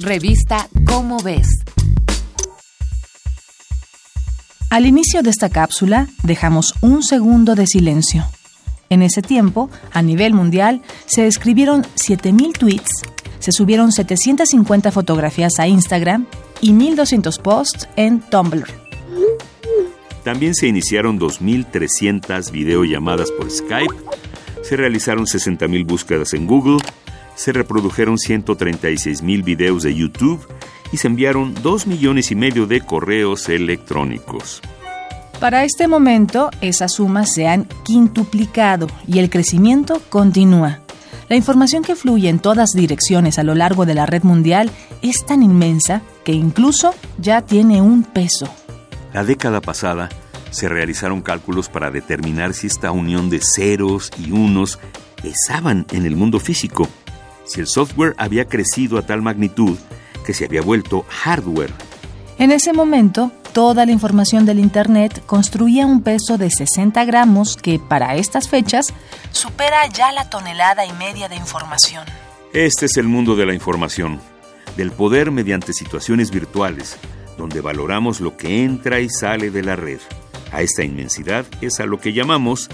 Revista Cómo ves. Al inicio de esta cápsula dejamos un segundo de silencio. En ese tiempo, a nivel mundial, se escribieron 7.000 tweets, se subieron 750 fotografías a Instagram y 1.200 posts en Tumblr. También se iniciaron 2.300 videollamadas por Skype, se realizaron 60.000 búsquedas en Google, se reprodujeron 136.000 videos de YouTube y se enviaron 2 millones y medio de correos electrónicos. Para este momento, esas sumas se han quintuplicado y el crecimiento continúa. La información que fluye en todas direcciones a lo largo de la red mundial es tan inmensa que incluso ya tiene un peso. La década pasada se realizaron cálculos para determinar si esta unión de ceros y unos pesaban en el mundo físico, si el software había crecido a tal magnitud que se había vuelto hardware. En ese momento, toda la información del Internet construía un peso de 60 gramos que, para estas fechas, supera ya la tonelada y media de información. Este es el mundo de la información, del poder mediante situaciones virtuales, donde valoramos lo que entra y sale de la red. A esta inmensidad es a lo que llamamos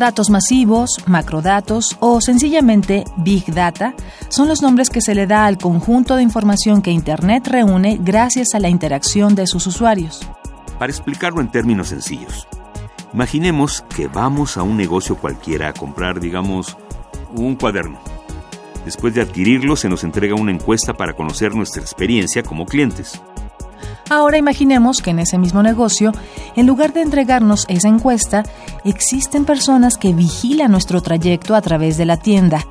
Datos masivos, macrodatos o sencillamente Big Data son los nombres que se le da al conjunto de información que Internet reúne gracias a la interacción de sus usuarios. Para explicarlo en términos sencillos, imaginemos que vamos a un negocio cualquiera a comprar, digamos, un cuaderno. Después de adquirirlo se nos entrega una encuesta para conocer nuestra experiencia como clientes. Ahora imaginemos que en ese mismo negocio, en lugar de entregarnos esa encuesta, existen personas que vigilan nuestro trayecto a través de la tienda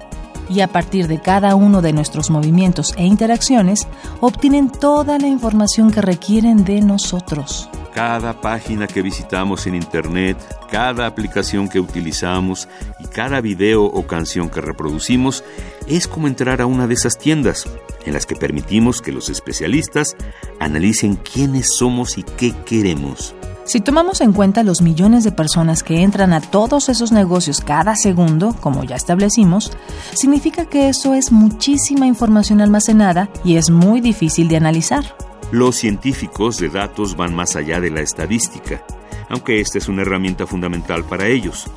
y a partir de cada uno de nuestros movimientos e interacciones obtienen toda la información que requieren de nosotros. Cada página que visitamos en Internet, cada aplicación que utilizamos y cada video o canción que reproducimos es como entrar a una de esas tiendas en las que permitimos que los especialistas analicen quiénes somos y qué queremos. Si tomamos en cuenta los millones de personas que entran a todos esos negocios cada segundo, como ya establecimos, significa que eso es muchísima información almacenada y es muy difícil de analizar. Los científicos de datos van más allá de la estadística, aunque esta es una herramienta fundamental para ellos.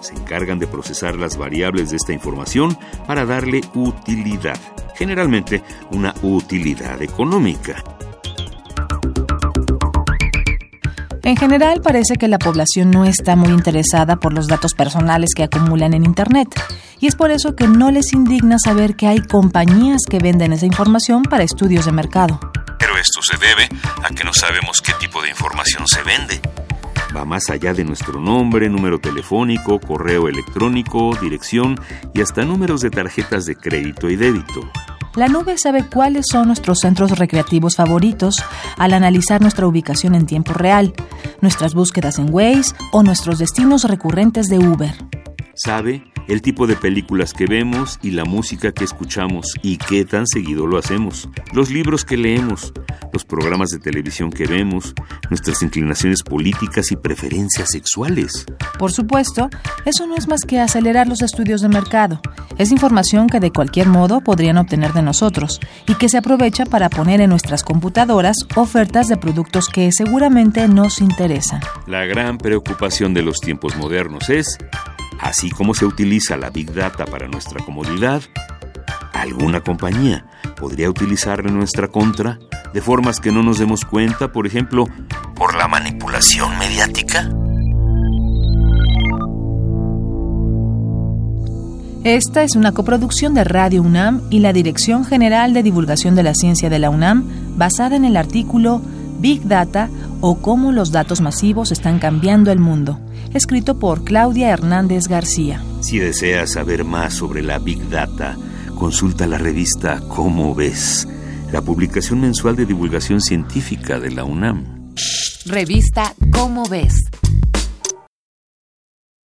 Se encargan de procesar las variables de esta información para darle utilidad, generalmente una utilidad económica. En general parece que la población no está muy interesada por los datos personales que acumulan en Internet, y es por eso que no les indigna saber que hay compañías que venden esa información para estudios de mercado. Pero esto se debe a que no sabemos qué tipo de información se vende. Va más allá de nuestro nombre, número telefónico, correo electrónico, dirección y hasta números de tarjetas de crédito y débito. La nube sabe cuáles son nuestros centros recreativos favoritos al analizar nuestra ubicación en tiempo real, nuestras búsquedas en Waze o nuestros destinos recurrentes de Uber. Sabe el tipo de películas que vemos y la música que escuchamos y qué tan seguido lo hacemos, los libros que leemos, los programas de televisión que vemos, nuestras inclinaciones políticas y preferencias sexuales. Por supuesto, eso no es más que acelerar los estudios de mercado. Es información que de cualquier modo podrían obtener de nosotros y que se aprovecha para poner en nuestras computadoras ofertas de productos que seguramente nos interesan. La gran preocupación de los tiempos modernos es Así como se utiliza la Big Data para nuestra comodidad, alguna compañía podría utilizarla en nuestra contra de formas que no nos demos cuenta, por ejemplo, por la manipulación mediática. Esta es una coproducción de Radio UNAM y la Dirección General de Divulgación de la Ciencia de la UNAM, basada en el artículo Big Data o cómo los datos masivos están cambiando el mundo, escrito por Claudia Hernández García. Si deseas saber más sobre la Big Data, consulta la revista Cómo ves, la publicación mensual de divulgación científica de la UNAM. Revista Cómo ves